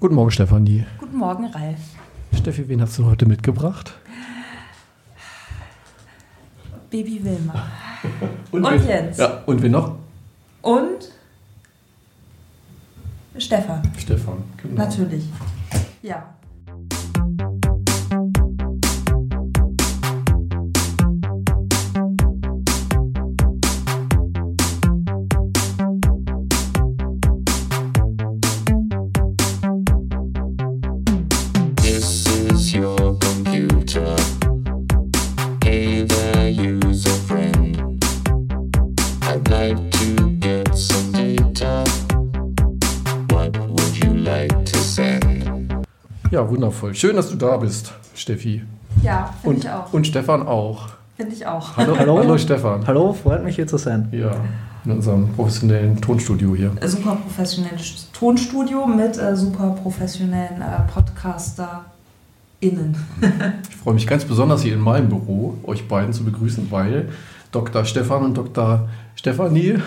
Guten Morgen, Stefanie. Guten Morgen, Ralf. Steffi, wen hast du heute mitgebracht? Baby Wilma. Und, Und Jens. Ja, und wen noch? Und Stefan, Stefan. Genau. natürlich. Ja. Ja, wundervoll. Schön, dass du da bist, Steffi. Ja, finde Und, ich auch. und Stefan auch. Finde ich auch. Hallo, Hallo. hallo Stefan. Hallo, freut mich hier zu sein. Ja, in unserem professionellen Tonstudio hier. Super professionelles Tonstudio mit äh, super professionellen äh, PodcasterInnen. Ich freue mich ganz besonders hier in meinem Büro, euch beiden zu begrüßen, weil Dr. Stefan und Dr. Stefanie,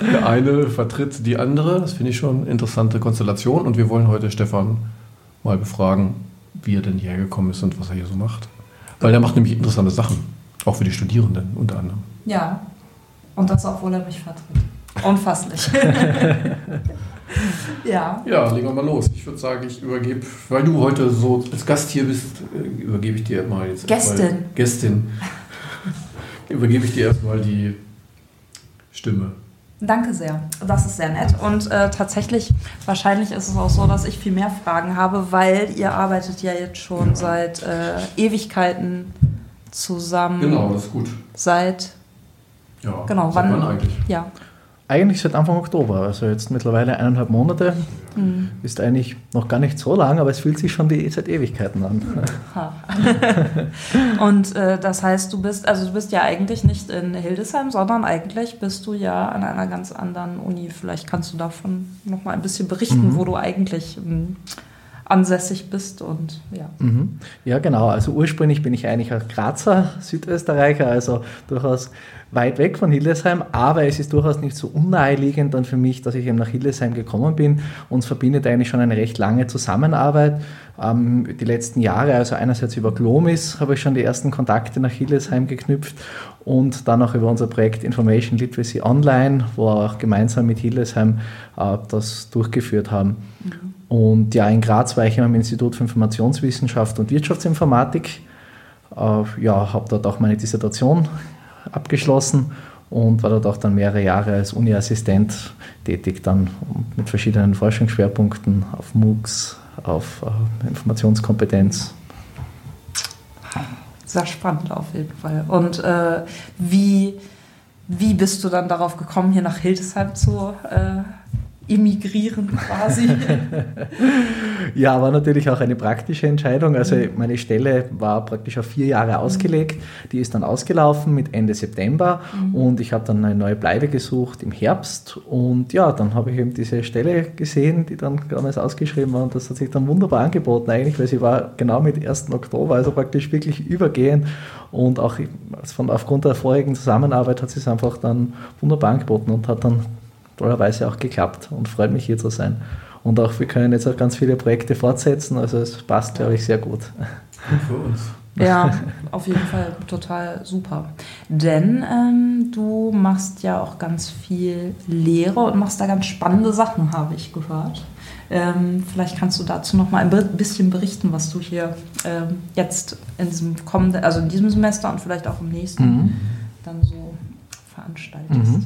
der eine vertritt die andere. Das finde ich schon eine interessante Konstellation. Und wir wollen heute Stefan mal befragen, wie er denn hierher gekommen ist und was er hier so macht. Weil er macht nämlich interessante Sachen, auch für die Studierenden unter anderem. Ja. Und das, obwohl er mich vertritt. Unfasslich. ja. Ja, legen wir mal los. Ich würde sagen, ich übergebe, weil du heute so als Gast hier bist, äh, übergebe ich dir mal jetzt Gästin. Gästin. Übergebe ich dir erstmal die Stimme. Danke sehr. Das ist sehr nett. Und äh, tatsächlich, wahrscheinlich ist es auch so, dass ich viel mehr Fragen habe, weil ihr arbeitet ja jetzt schon seit äh, Ewigkeiten zusammen. Genau, das ist gut. Seit, Ja, Genau, seit wann- wann eigentlich? ja. Eigentlich seit Anfang Oktober, also jetzt mittlerweile eineinhalb Monate. Mhm. Ist eigentlich noch gar nicht so lang, aber es fühlt sich schon wie seit Ewigkeiten an. Und äh, das heißt, du bist, also du bist ja eigentlich nicht in Hildesheim, sondern eigentlich bist du ja an einer ganz anderen Uni. Vielleicht kannst du davon noch mal ein bisschen berichten, Mhm. wo du eigentlich ähm, ansässig bist und ja. Mhm. Ja, genau. Also ursprünglich bin ich eigentlich ein Grazer Südösterreicher, also durchaus weit weg von Hildesheim, aber es ist durchaus nicht so unnaheliegend dann für mich, dass ich eben nach Hildesheim gekommen bin. Uns verbindet eigentlich schon eine recht lange Zusammenarbeit. Ähm, die letzten Jahre, also einerseits über Glomis, habe ich schon die ersten Kontakte nach Hildesheim geknüpft und dann auch über unser Projekt Information Literacy Online, wo wir auch gemeinsam mit Hildesheim äh, das durchgeführt haben. Und ja, in Graz war ich am Institut für Informationswissenschaft und Wirtschaftsinformatik. Äh, ja, habe dort auch meine Dissertation abgeschlossen und war dort auch dann mehrere Jahre als Uni-Assistent tätig, dann mit verschiedenen Forschungsschwerpunkten auf MOOCs, auf äh, Informationskompetenz. Sehr spannend auf jeden Fall. Und äh, wie, wie bist du dann darauf gekommen, hier nach Hildesheim zu äh, emigrieren quasi? Ja, war natürlich auch eine praktische Entscheidung. Also meine Stelle war praktisch auf vier Jahre ausgelegt. Die ist dann ausgelaufen mit Ende September und ich habe dann eine neue Bleibe gesucht im Herbst. Und ja, dann habe ich eben diese Stelle gesehen, die dann damals ausgeschrieben war und das hat sich dann wunderbar angeboten eigentlich, weil sie war genau mit 1. Oktober, also praktisch wirklich übergehend und auch von, aufgrund der vorigen Zusammenarbeit hat sie es einfach dann wunderbar angeboten und hat dann tollerweise auch geklappt und freut mich hier zu sein. Und auch wir können jetzt auch ganz viele Projekte fortsetzen, also es passt, glaube ich, sehr gut. Gut für uns. ja, auf jeden Fall total super. Denn ähm, du machst ja auch ganz viel Lehre und machst da ganz spannende Sachen, habe ich gehört. Ähm, vielleicht kannst du dazu noch mal ein bi- bisschen berichten, was du hier ähm, jetzt in diesem kommenden, also in diesem Semester und vielleicht auch im nächsten Mhm. dann so veranstaltest. Mhm.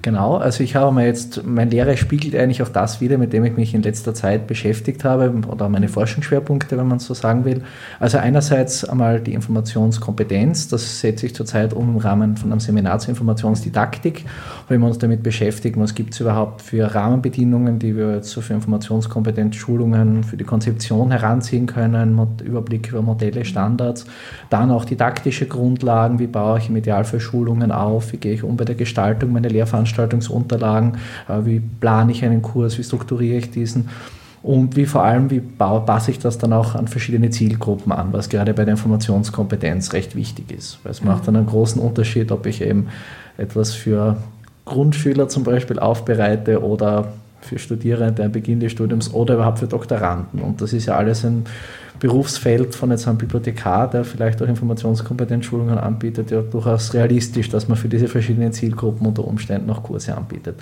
Genau, also ich habe mir jetzt, meine Lehre spiegelt eigentlich auch das wieder, mit dem ich mich in letzter Zeit beschäftigt habe oder meine Forschungsschwerpunkte, wenn man so sagen will. Also einerseits einmal die Informationskompetenz, das setze ich zurzeit um im Rahmen von einem Seminar zur Informationsdidaktik, wenn wir uns damit beschäftigen, was gibt es überhaupt für Rahmenbedingungen, die wir jetzt so für Informationskompetenzschulungen, für die Konzeption heranziehen können, Überblick über Modelle, Standards, dann auch didaktische Grundlagen, wie baue ich im Idealfall Schulungen auf, wie gehe ich um bei der Gestaltung meiner Lehrveranstaltungsunterlagen, äh, wie plane ich einen Kurs, wie strukturiere ich diesen und wie vor allem, wie passe ich das dann auch an verschiedene Zielgruppen an, was gerade bei der Informationskompetenz recht wichtig ist. Weil es macht dann einen großen Unterschied, ob ich eben etwas für Grundschüler zum Beispiel aufbereite oder für Studierende am Beginn des Studiums oder überhaupt für Doktoranden. Und das ist ja alles ein Berufsfeld von jetzt einem Bibliothekar, der vielleicht auch Informationskompetenzschulungen anbietet, ja durchaus realistisch, dass man für diese verschiedenen Zielgruppen unter Umständen auch Kurse anbietet.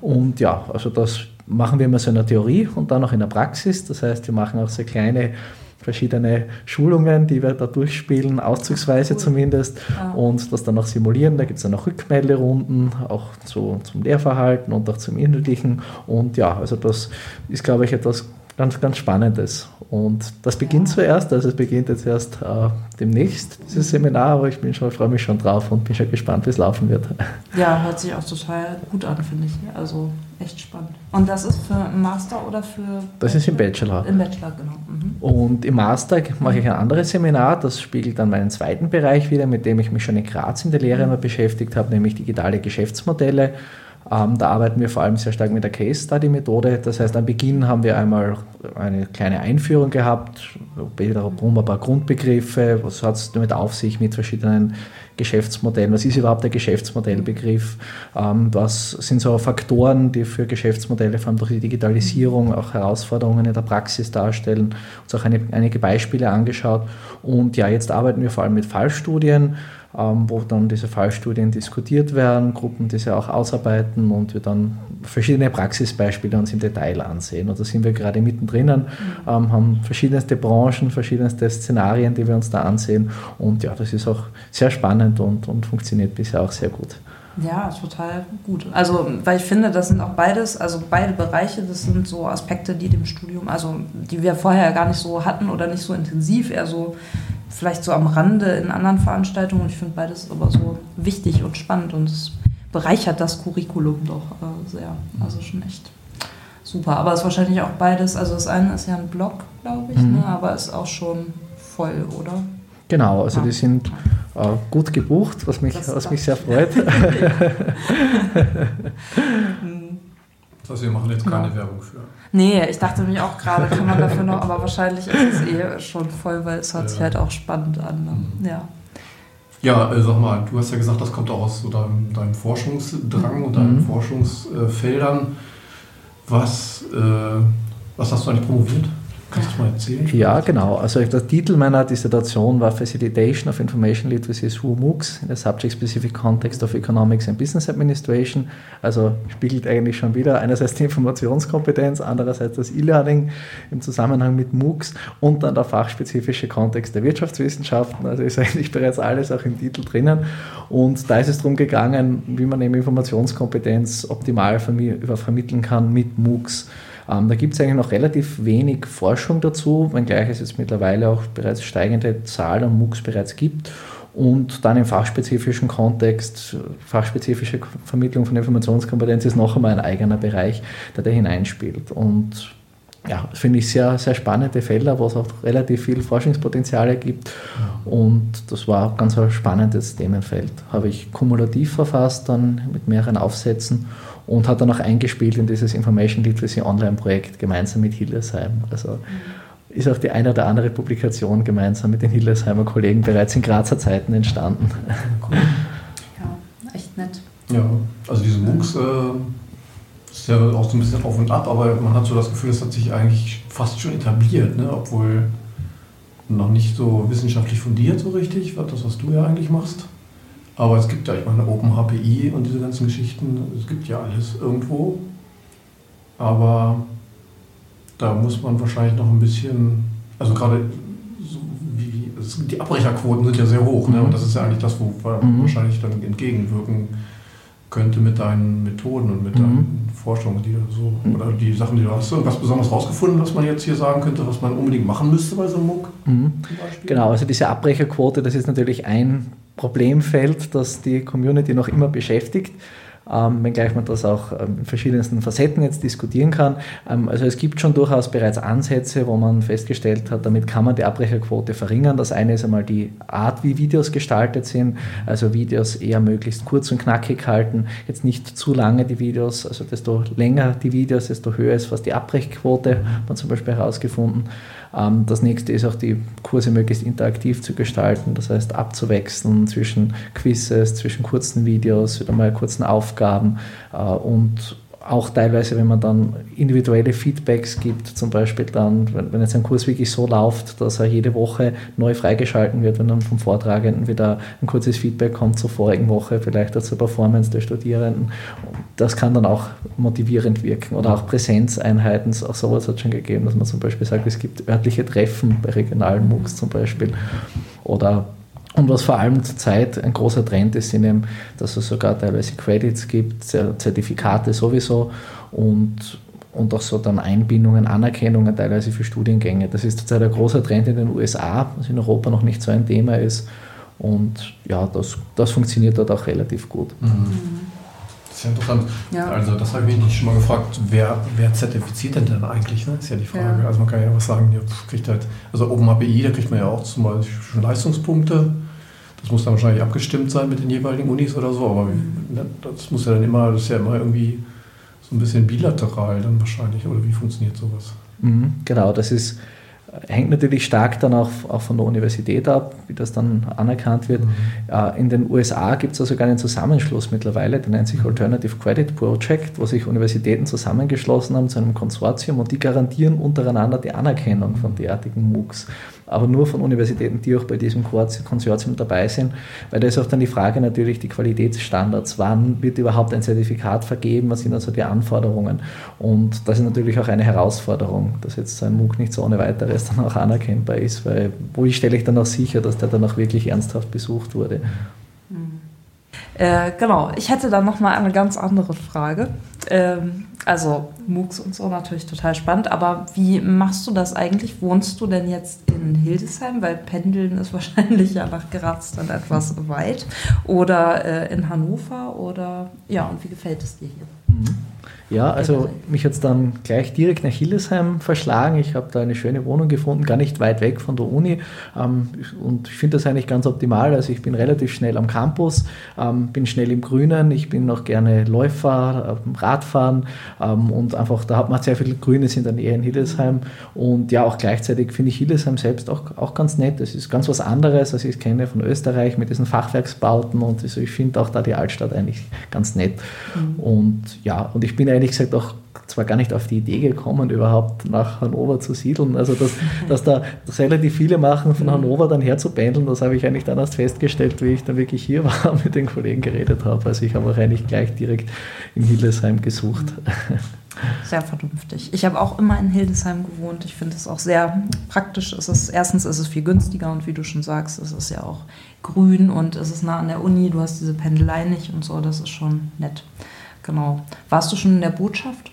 Und ja, also das machen wir immer so in der Theorie und dann auch in der Praxis. Das heißt, wir machen auch sehr kleine verschiedene Schulungen, die wir da durchspielen, auszugsweise cool. zumindest, ja. und das dann auch simulieren. Da gibt es dann auch Rückmelderunden, auch zu, zum Lehrverhalten und auch zum Inhaltlichen. Und ja, also das ist, glaube ich, etwas ganz, ganz Spannendes. Und das beginnt zuerst, also es beginnt jetzt erst äh, demnächst, dieses Seminar, aber ich bin schon, freue mich schon drauf und bin schon gespannt, wie es laufen wird. Ja, hört sich auch total gut an, finde ich. Also echt spannend. Und das ist für Master oder für. Das ist im Bachelor. Im Bachelor, genau. Mhm. Und im Master mache ich ein anderes Seminar, das spiegelt dann meinen zweiten Bereich wieder, mit dem ich mich schon in Graz in der Lehre immer beschäftigt habe, nämlich digitale Geschäftsmodelle. Ähm, da arbeiten wir vor allem sehr stark mit der Case Study Methode. Das heißt, am Beginn haben wir einmal eine kleine Einführung gehabt, wiederum ein paar Grundbegriffe, was hat es damit auf sich mit verschiedenen Geschäftsmodellen, was ist überhaupt der Geschäftsmodellbegriff, ähm, was sind so Faktoren, die für Geschäftsmodelle, vor allem durch die Digitalisierung, auch Herausforderungen in der Praxis darstellen, uns auch eine, einige Beispiele angeschaut. Und ja, jetzt arbeiten wir vor allem mit Fallstudien wo dann diese Fallstudien diskutiert werden, Gruppen diese auch ausarbeiten und wir dann verschiedene Praxisbeispiele uns im Detail ansehen. Und da sind wir gerade mittendrin, ähm, haben verschiedenste Branchen, verschiedenste Szenarien, die wir uns da ansehen. Und ja, das ist auch sehr spannend und, und funktioniert bisher auch sehr gut. Ja, total gut. Also, weil ich finde, das sind auch beides, also beide Bereiche, das sind so Aspekte, die dem Studium, also die wir vorher gar nicht so hatten oder nicht so intensiv, eher so vielleicht so am Rande in anderen Veranstaltungen. Und ich finde beides aber so wichtig und spannend und es bereichert das Curriculum doch äh, sehr. Also schon echt super. Aber es ist wahrscheinlich auch beides. Also das eine ist ja ein Blog, glaube ich, mhm. ne? aber ist auch schon voll, oder? Genau, also ja. die sind äh, gut gebucht, was mich, was mich sehr freut. Das heißt, wir machen jetzt keine ja. Werbung für. Nee, ich dachte mich auch gerade, kann man dafür noch, aber wahrscheinlich ist es eh schon voll, weil es hört ja. sich halt auch spannend an. Ne? Mhm. Ja. Ja, äh, sag mal, du hast ja gesagt, das kommt auch aus so deinem, deinem Forschungsdrang und deinen mhm. Forschungsfeldern. Was, äh, was hast du eigentlich promoviert? Kannst du mal erzählen? Ja, genau. Also der Titel meiner Dissertation war Facilitation of Information Literacy through MOOCs in the Subject-Specific Context of Economics and Business Administration. Also spiegelt eigentlich schon wieder einerseits die Informationskompetenz, andererseits das E-Learning im Zusammenhang mit MOOCs und dann der fachspezifische Kontext der Wirtschaftswissenschaften. Also ist eigentlich bereits alles auch im Titel drinnen. Und da ist es darum gegangen, wie man eben Informationskompetenz optimal vermitteln kann mit MOOCs. Ähm, da gibt es eigentlich noch relativ wenig Forschung dazu, wenngleich es jetzt mittlerweile auch bereits steigende Zahlen an MOOCs bereits gibt. Und dann im fachspezifischen Kontext, fachspezifische Vermittlung von Informationskompetenz ist noch einmal ein eigener Bereich, der da hineinspielt. Und ja, finde ich sehr, sehr spannende Felder, wo es auch relativ viel Forschungspotenziale gibt. Und das war ganz ein spannendes Themenfeld. Habe ich kumulativ verfasst, dann mit mehreren Aufsätzen und hat dann auch eingespielt in dieses Information Literacy Online Projekt gemeinsam mit Hildesheim. Also mhm. ist auch die eine oder andere Publikation gemeinsam mit den Hildesheimer Kollegen bereits in Grazer Zeiten entstanden. Cool. Ja, echt nett. Ja, also diese MOOCs äh, ist ja auch so ein bisschen auf und ab, aber man hat so das Gefühl, es hat sich eigentlich fast schon etabliert, ne? obwohl noch nicht so wissenschaftlich fundiert so richtig, das, was du ja eigentlich machst. Aber es gibt ja, ich meine, OpenHPI und diese ganzen Geschichten, es gibt ja alles irgendwo. Aber da muss man wahrscheinlich noch ein bisschen, also gerade so wie, die Abbrecherquoten sind ja sehr hoch, ne? und das ist ja eigentlich das, wo man mhm. wahrscheinlich dann entgegenwirken könnte mit deinen Methoden und mit mhm. deinen Forschungen, die du so, mhm. oder die Sachen, die du hast. Irgendwas besonders rausgefunden, was man jetzt hier sagen könnte, was man unbedingt machen müsste bei so einem MOOC? Mhm. Genau, also diese Abbrecherquote, das ist natürlich ein Problemfeld, das die Community noch immer beschäftigt ähm, wenngleich man das auch ähm, in verschiedensten Facetten jetzt diskutieren kann. Ähm, also es gibt schon durchaus bereits Ansätze, wo man festgestellt hat, damit kann man die Abbrecherquote verringern. Das eine ist einmal die Art, wie Videos gestaltet sind, also Videos eher möglichst kurz und knackig halten, jetzt nicht zu lange die Videos, also desto länger die Videos, desto höher ist fast die Abbrecherquote, hat man zum Beispiel herausgefunden. Ähm, das nächste ist auch die Kurse möglichst interaktiv zu gestalten, das heißt abzuwechseln zwischen Quizzes, zwischen kurzen Videos, wieder mal kurzen Aufgaben äh, und auch teilweise, wenn man dann individuelle Feedbacks gibt, zum Beispiel dann, wenn, jetzt ein Kurs wirklich so läuft, dass er jede Woche neu freigeschalten wird, wenn dann vom Vortragenden wieder ein kurzes Feedback kommt zur vorigen Woche, vielleicht auch zur Performance der Studierenden. Das kann dann auch motivierend wirken. Oder auch Präsenzeinheiten, auch sowas hat es schon gegeben, dass man zum Beispiel sagt, es gibt örtliche Treffen bei regionalen MOOCs zum Beispiel. Oder und was vor allem zurzeit ein großer Trend ist, sind eben, dass es sogar teilweise Credits gibt, Zertifikate sowieso und, und auch so dann Einbindungen, Anerkennungen teilweise für Studiengänge. Das ist zurzeit ein großer Trend in den USA, was in Europa noch nicht so ein Thema ist. Und ja, das, das funktioniert dort auch relativ gut. Mhm. Das ist ja interessant. Ja. Also das habe ich mich schon mal gefragt, wer, wer zertifiziert denn dann eigentlich? Ne? Ist ja die Frage. Ja. Also man kann ja was sagen, ja, kriegt halt, also OpenAPI, da kriegt man ja auch zum Beispiel schon Leistungspunkte. Das muss dann wahrscheinlich abgestimmt sein mit den jeweiligen Unis oder so, aber Mhm. ne, das muss ja dann immer, das ist ja immer irgendwie so ein bisschen bilateral dann wahrscheinlich, oder wie funktioniert sowas? Mhm, genau, das ist, hängt natürlich stark dann auch, auch von der Universität ab, wie das dann anerkannt wird. Äh, In den USA gibt es da sogar einen Zusammenschluss mittlerweile, der nennt sich Alternative Credit Project, wo sich Universitäten zusammengeschlossen haben zu einem Konsortium und die garantieren untereinander die Anerkennung von derartigen MOOCs. Aber nur von Universitäten, die auch bei diesem Konsortium dabei sind, weil da ist auch dann die Frage natürlich die Qualitätsstandards. Wann wird überhaupt ein Zertifikat vergeben? Was sind also die Anforderungen? Und das ist natürlich auch eine Herausforderung, dass jetzt so ein MOOC nicht so ohne weiteres dann auch anerkennbar ist, weil wo stelle ich dann auch sicher, dass der dann auch wirklich ernsthaft besucht wurde? Äh, genau, ich hätte dann nochmal eine ganz andere Frage. Ähm, also MOOCs und so natürlich total spannend, aber wie machst du das eigentlich? Wohnst du denn jetzt in Hildesheim? Weil Pendeln ist wahrscheinlich ja nach Graz dann etwas weit. Oder äh, in Hannover? Oder ja, und wie gefällt es dir hier? Ja, also mich hat es dann gleich direkt nach Hildesheim verschlagen. Ich habe da eine schöne Wohnung gefunden, gar nicht weit weg von der Uni. Ähm, und ich finde das eigentlich ganz optimal. Also ich bin relativ schnell am Campus, ähm, bin schnell im Grünen, ich bin noch gerne Läufer, ähm, Radfahren und einfach, da hat man sehr viele Grünes in der Nähe in Hildesheim. Und ja, auch gleichzeitig finde ich Hildesheim selbst auch, auch ganz nett. Das ist ganz was anderes, als ich es kenne von Österreich mit diesen Fachwerksbauten. Und also ich finde auch da die Altstadt eigentlich ganz nett. Und ja, und ich bin ehrlich gesagt auch zwar gar nicht auf die Idee gekommen, überhaupt nach Hannover zu siedeln. Also, dass, dass da relativ viele machen, von Hannover dann her zu pendeln, das habe ich eigentlich dann erst festgestellt, wie ich dann wirklich hier war und mit den Kollegen geredet habe. Also, ich habe auch eigentlich gleich direkt in Hildesheim gesucht. Sehr vernünftig. Ich habe auch immer in Hildesheim gewohnt. Ich finde es auch sehr praktisch. Es ist, erstens ist es viel günstiger und wie du schon sagst, es ist ja auch grün und es ist nah an der Uni. Du hast diese Pendelei nicht und so. Das ist schon nett. Genau. Warst du schon in der Botschaft?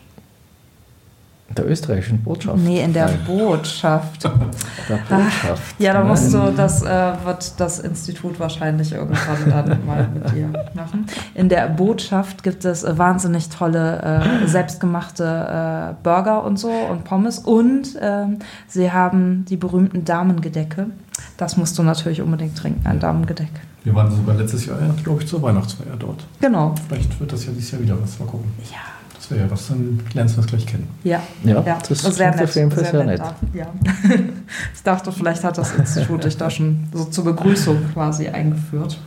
In der österreichischen Botschaft. Nee, in der Botschaft. Der Botschaft. Ja, da musst Nein. du, das äh, wird das Institut wahrscheinlich irgendwann dann mal mit dir machen. In der Botschaft gibt es äh, wahnsinnig tolle, äh, selbstgemachte äh, Burger und so und Pommes. Und ähm, sie haben die berühmten Damengedecke. Das musst du natürlich unbedingt trinken, ein Damengedeck. Wir waren sogar letztes Jahr, glaube ich, zur Weihnachtsfeier dort. Genau. Vielleicht wird das ja dieses Jahr wieder was. Mal gucken. Ja. Das wäre ja was, dann lernst du das gleich kennen. Ja, Ja, ja. das war klingt auf jeden Fall sehr nett. da. Ja. ich dachte, vielleicht hat das Institut dich da schon so zur Begrüßung quasi eingeführt.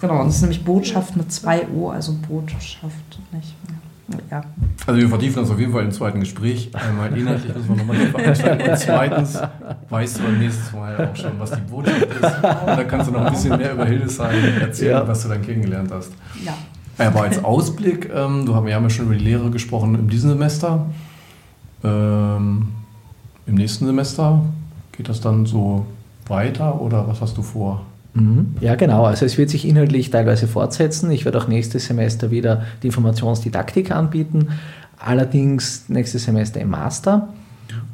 Genau, und das ist nämlich Botschaft mit zwei O, also Botschaft nicht. Ja. Also wir vertiefen das auf jeden Fall im zweiten Gespräch. Einmal inhaltlich müssen wir nochmal tiefer einsteigen. Und zweitens weißt du beim nächsten Mal auch schon, was die Botschaft ist. Und dann kannst du noch ein bisschen mehr über Hildesheim erzählen, Ja. was du dann kennengelernt hast. ja. Aber als Ausblick, ähm, du haben, wir haben ja schon über die Lehre gesprochen in diesem Semester. Ähm, Im nächsten Semester geht das dann so weiter oder was hast du vor? Mhm. Ja, genau. Also es wird sich inhaltlich teilweise fortsetzen. Ich werde auch nächstes Semester wieder die Informationsdidaktik anbieten, allerdings nächstes Semester im Master.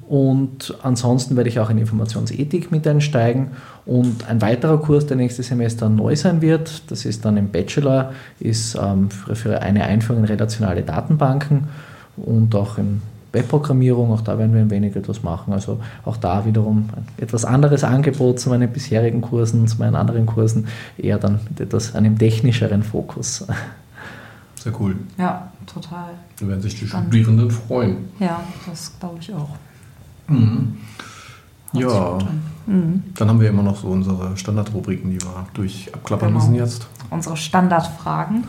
Und ansonsten werde ich auch in Informationsethik mit einsteigen. Und ein weiterer Kurs, der nächstes Semester neu sein wird, das ist dann im Bachelor, ist ähm, für, eine Einführung in relationale Datenbanken und auch in Webprogrammierung, auch da werden wir ein wenig etwas machen. Also auch da wiederum ein etwas anderes Angebot zu meinen bisherigen Kursen, zu meinen anderen Kursen, eher dann mit etwas einem technischeren Fokus. Sehr cool. ja, total. Da werden sich die Spannend. Studierenden freuen. Ja, das glaube ich auch. Mhm. Ja. Mhm. dann haben wir immer noch so unsere Standardrubriken, die wir durch abklappern Genau. müssen jetzt. Unsere Standardfragen.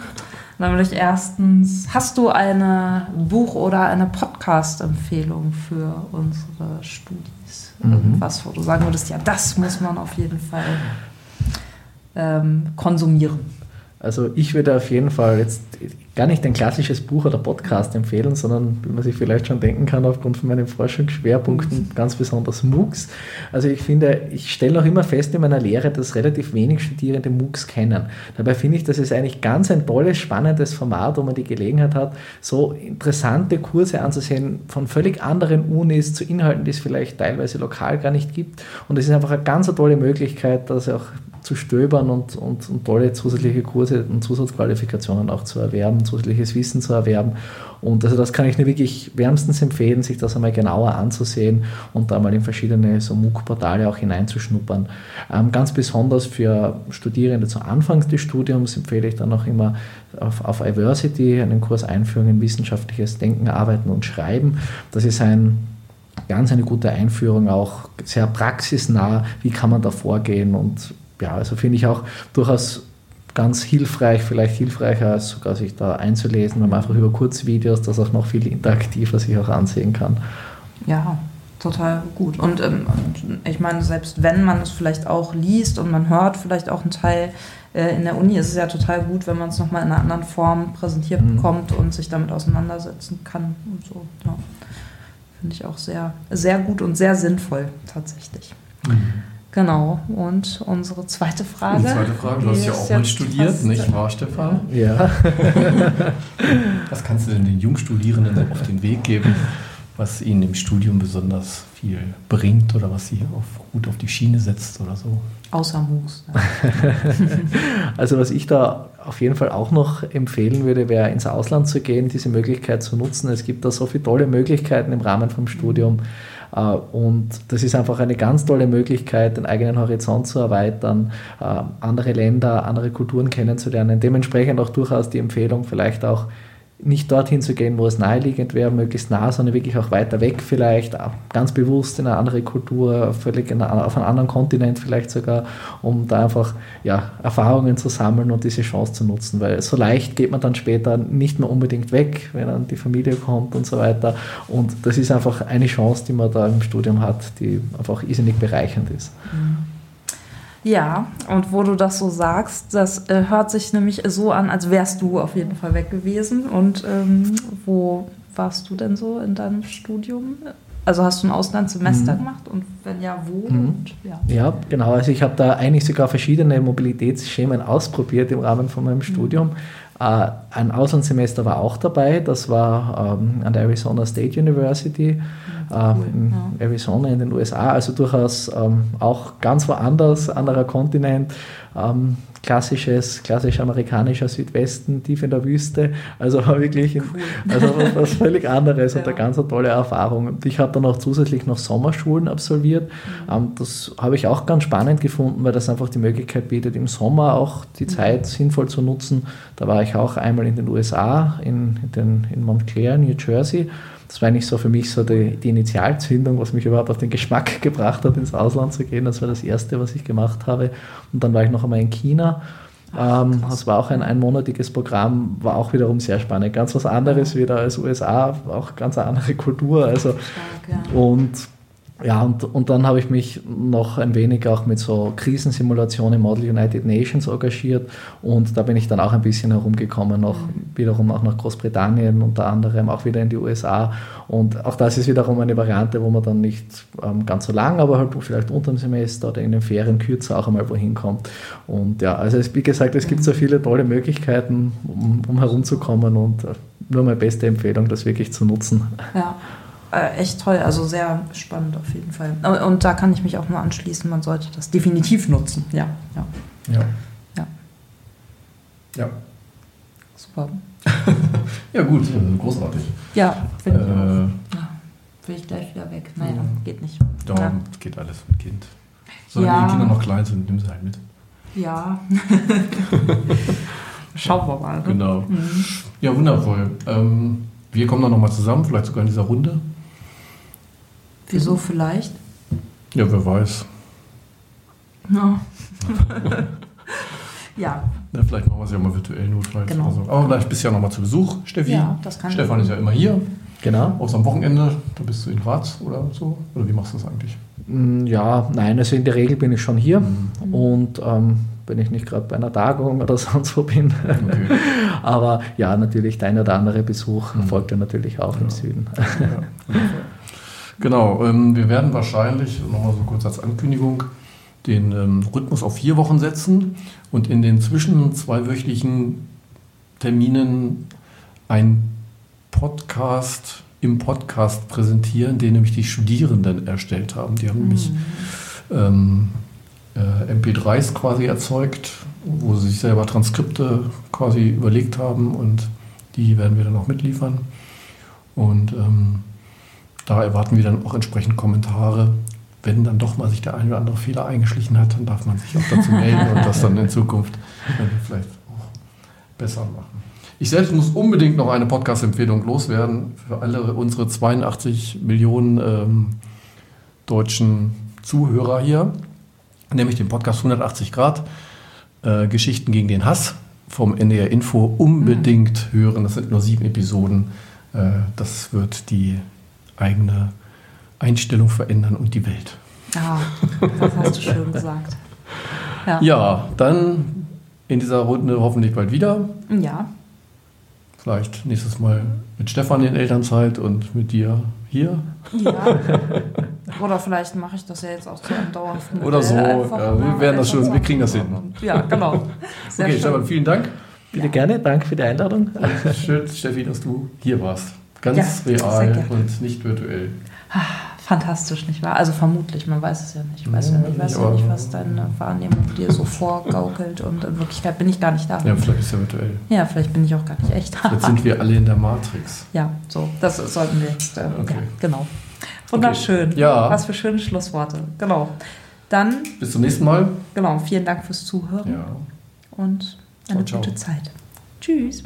Nämlich erstens, hast du eine Buch- oder eine Podcast-Empfehlung für unsere Studis? Mhm. Irgendwas, wo du sagen würdest, ja, das muss man auf jeden Fall ähm, konsumieren. Also ich würde auf jeden Fall jetzt gar nicht ein klassisches Buch oder Podcast empfehlen, sondern wie man sich vielleicht schon denken kann, aufgrund von meinen Forschungsschwerpunkten ganz besonders MOOCs. Also ich finde, ich stelle noch immer fest in meiner Lehre, dass relativ wenig Studierende MOOCs kennen. Dabei finde ich, das ist eigentlich ganz ein tolles, spannendes Format, wo man die Gelegenheit hat, so interessante Kurse anzusehen von völlig anderen Unis zu Inhalten, die es vielleicht teilweise lokal gar nicht gibt. Und es ist einfach eine ganz tolle Möglichkeit, dass auch zu stöbern und, und, und, tolle zusätzliche Kurse und Zusatzqualifikationen auch zu erwerben, zusätzliches Wissen zu erwerben. Und also das kann ich nur wirklich wärmstens empfehlen, sich das einmal genauer anzusehen und da mal in verschiedene so MOOC-Portale auch hineinzuschnuppern. Ähm, ganz besonders für Studierende zu Anfang des Studiums empfehle ich dann auch immer auf, auf Iversity einen Kurs Einführung in wissenschaftliches Denken, Arbeiten und Schreiben. Das ist ein ganz eine gute Einführung, auch sehr praxisnah, wie kann man da vorgehen und ja, also finde ich auch durchaus ganz hilfreich, vielleicht hilfreicher als sogar sich da einzulesen, wenn man einfach über Kurzvideos das auch noch viel interaktiver sich auch ansehen kann. Ja, total gut. Und ähm, ich meine, selbst wenn man es vielleicht auch liest und man hört vielleicht auch einen Teil äh, in der Uni, ist es ja total gut, wenn man es nochmal in einer anderen Form präsentiert mhm. bekommt und sich damit auseinandersetzen kann und so. Ja. Finde ich auch sehr, sehr gut und sehr sinnvoll tatsächlich. Mhm. Genau. Und unsere zweite Frage. Die zweite Frage, du hast ja auch mal studiert, nicht wahr, Stefan? Ja. was kannst du denn den Jungstudierenden auf den Weg geben, was ihnen im Studium besonders viel bringt oder was sie auf, gut auf die Schiene setzt oder so? Außer Moos. also was ich da auf jeden Fall auch noch empfehlen würde, wäre ins Ausland zu gehen, diese Möglichkeit zu nutzen. Es gibt da so viele tolle Möglichkeiten im Rahmen vom Studium. Mhm und das ist einfach eine ganz tolle Möglichkeit, den eigenen Horizont zu erweitern, äh, andere Länder, andere Kulturen kennenzulernen. Dementsprechend auch durchaus die Empfehlung, vielleicht auch nicht dorthin zu gehen, wo es naheliegend wäre, möglichst nah, sondern wirklich auch weiter weg vielleicht, ganz bewusst in eine andere Kultur, völlig auf einem anderen Kontinent vielleicht sogar, um da einfach ja, Erfahrungen zu sammeln und diese Chance zu nutzen, weil so leicht geht man dann später nicht mehr unbedingt weg, wenn dann die Familie kommt und so weiter und das ist einfach eine Chance, die man da im Studium hat, die einfach irrsinnig bereichernd ist. Mhm. Ja, und wo du das so sagst, das äh, hört sich nämlich so an, als wärst du auf jeden Fall weg gewesen. Und ähm, wo warst du denn so in deinem Studium? Also hast du ein Auslandssemester mhm. gemacht und wenn ja, wo? Mhm. Und, ja. ja. genau. Also ich habe da eigentlich sogar verschiedene Mobilitätsschemen ausprobiert im Rahmen von meinem mhm. Studium. Äh, ein Auslandssemester war auch dabei, das war ähm, an der Arizona State University. Mhm äh, in ja. Arizona in den USA, also durchaus ähm, auch ganz woanders, anderer Kontinent, ähm, klassisches, klassisch amerikanischer Südwesten, tief in der Wüste, also wirklich in, cool. also was völlig anderes ja. und eine ganz tolle Erfahrung. Und ich habe dann auch zusätzlich noch Sommerschulen absolviert. Mhm. Ähm, das habe ich auch ganz spannend gefunden, weil das einfach die Möglichkeit bietet, im Sommer auch die mhm. Zeit sinnvoll zu nutzen. Da war ich auch einmal in den USA, in, in, den, in Montclair, New Jersey das war eigentlich so für mich so die, die, Initialzündung, was mich überhaupt auf den Geschmack gebracht hat, ins Ausland zu gehen. Das war das Erste, was ich gemacht habe. Und dann war ich noch einmal in China. Ach, ähm, das war auch ein einmonatiges Programm, war auch wiederum sehr spannend. Ganz was anderes wieder als USA, auch ganz eine andere Kultur. Also, Stark, ja. Und ja, und, und dann habe ich mich noch ein wenig auch mit so Krisensimulationen im Model United Nations engagiert. Und da bin ich dann auch ein bisschen herumgekommen, noch mhm. wiederum auch nach Großbritannien unter anderem, auch wieder in die USA und auch das ist wiederum eine Variante, wo man dann nicht ähm, ganz so lang, aber halt vielleicht unter dem Semester oder in den Ferien kürzer auch einmal wohin kommt. Und ja, also es, wie gesagt, es gibt so viele tolle Möglichkeiten, um, um herumzukommen. Und äh, nur meine beste Empfehlung, das wirklich zu nutzen. Ja äh, echt toll, also sehr spannend auf jeden Fall. Und da kann ich mich auch nur anschließen, man sollte das definitiv nutzen. Ja, ja. Ja. Ja. ja. Super. ja, gut, großartig. Ja, finde äh, ich auch. Ja, will ich gleich wieder weg. Naja, ja. geht nicht. Doch, ja. geht alles mit Kind. Solange ja. die Kinder noch klein sind, nimm sie halt mit. Ja. Schauen wir mal. Ne? Genau. Mhm. Ja, wundervoll. Ähm, wir kommen dann nochmal zusammen, vielleicht sogar in dieser Runde. Wieso vielleicht? Ja, wer weiß. Ja. Ja, Na, vielleicht machen wir es ja mal virtuell notfalls. Genau. so. Aber vielleicht bist du ja noch mal zu Besuch, Steffi. Ja, das kann Stefan ist ja immer hier, Genau. außer am Wochenende. Da bist du in Graz oder so. Oder wie machst du das eigentlich? Mm, Ja, nein, also in der Regel bin ich schon hier. Mhm. Und ähm, wenn ich nicht gerade bei einer Tagung oder sonst wo bin. Okay. Aber ja, natürlich, der eine oder andere Besuch Mhm. folgt ja natürlich auch im Süden. Ja, genau, ähm, wir werden wahrscheinlich, nochmal so kurz als Ankündigung, den ähm, Rhythmus auf vier Wochen setzen und in den zwischen zweiwöchlichen Terminen ein Podcast im Podcast präsentieren, den nämlich die Studierenden erstellt haben. Die haben nämlich ähm, äh, MP3s quasi erzeugt, wo sie sich selber Transkripte quasi überlegt haben und die werden wir dann auch mitliefern. Und ähm, da erwarten wir dann auch entsprechend Kommentare. Wenn dann doch mal sich der eine oder andere Fehler eingeschlichen hat, dann darf man sich auch dazu melden und das dann in Zukunft vielleicht auch besser machen. Ich selbst muss unbedingt noch eine Podcast-Empfehlung loswerden für alle unsere 82 Millionen ähm, deutschen Zuhörer hier, nämlich den Podcast 180 Grad, äh, Geschichten gegen den Hass vom NDR Info unbedingt hören. Das sind nur sieben Episoden. Äh, das wird die eigene Einstellung verändern und die Welt. Ah, das hast du schön gesagt. Ja. Ja, dann in dieser Runde hoffentlich bald wieder. Ja. Vielleicht nächstes Mal mit Stefan in Elternzeit und mit dir hier. ja. Oder vielleicht mache ich das ja jetzt auch zu einem dauerhaften Oder so, ja, wir werden das schon- wir kriegen das machen. Ja, genau. Sehr okay, schön. Stefan, vielen Dank. Bitte gerne, danke für die Einladung. Schön, Steffi, dass du hier warst. Ganz Ja, real und nicht virtuell. Fantastisch, nicht wahr? Also vermutlich, man weiß es ja nicht. Ich weiß ja, Ja, nicht, weiß nicht, ja was deine Wahrnehmung dir so vorgaukelt und in Wirklichkeit bin ich gar nicht da. Ja, vielleicht ist er virtuell. Ja, vielleicht bin ich auch gar nicht echt da. Jetzt sind wir alle in der Matrix. Ja, so, das sollten wir jetzt. Äh, Okay. Ja, genau. Wunderschön. Ja. Was für schöne Schlussworte. Genau. Dann, Bis zum nächsten Mal. genau, vielen Dank fürs Zuhören Ja. und eine Ciao, ciao. gute Zeit. Tschüss.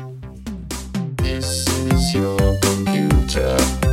This is your computer.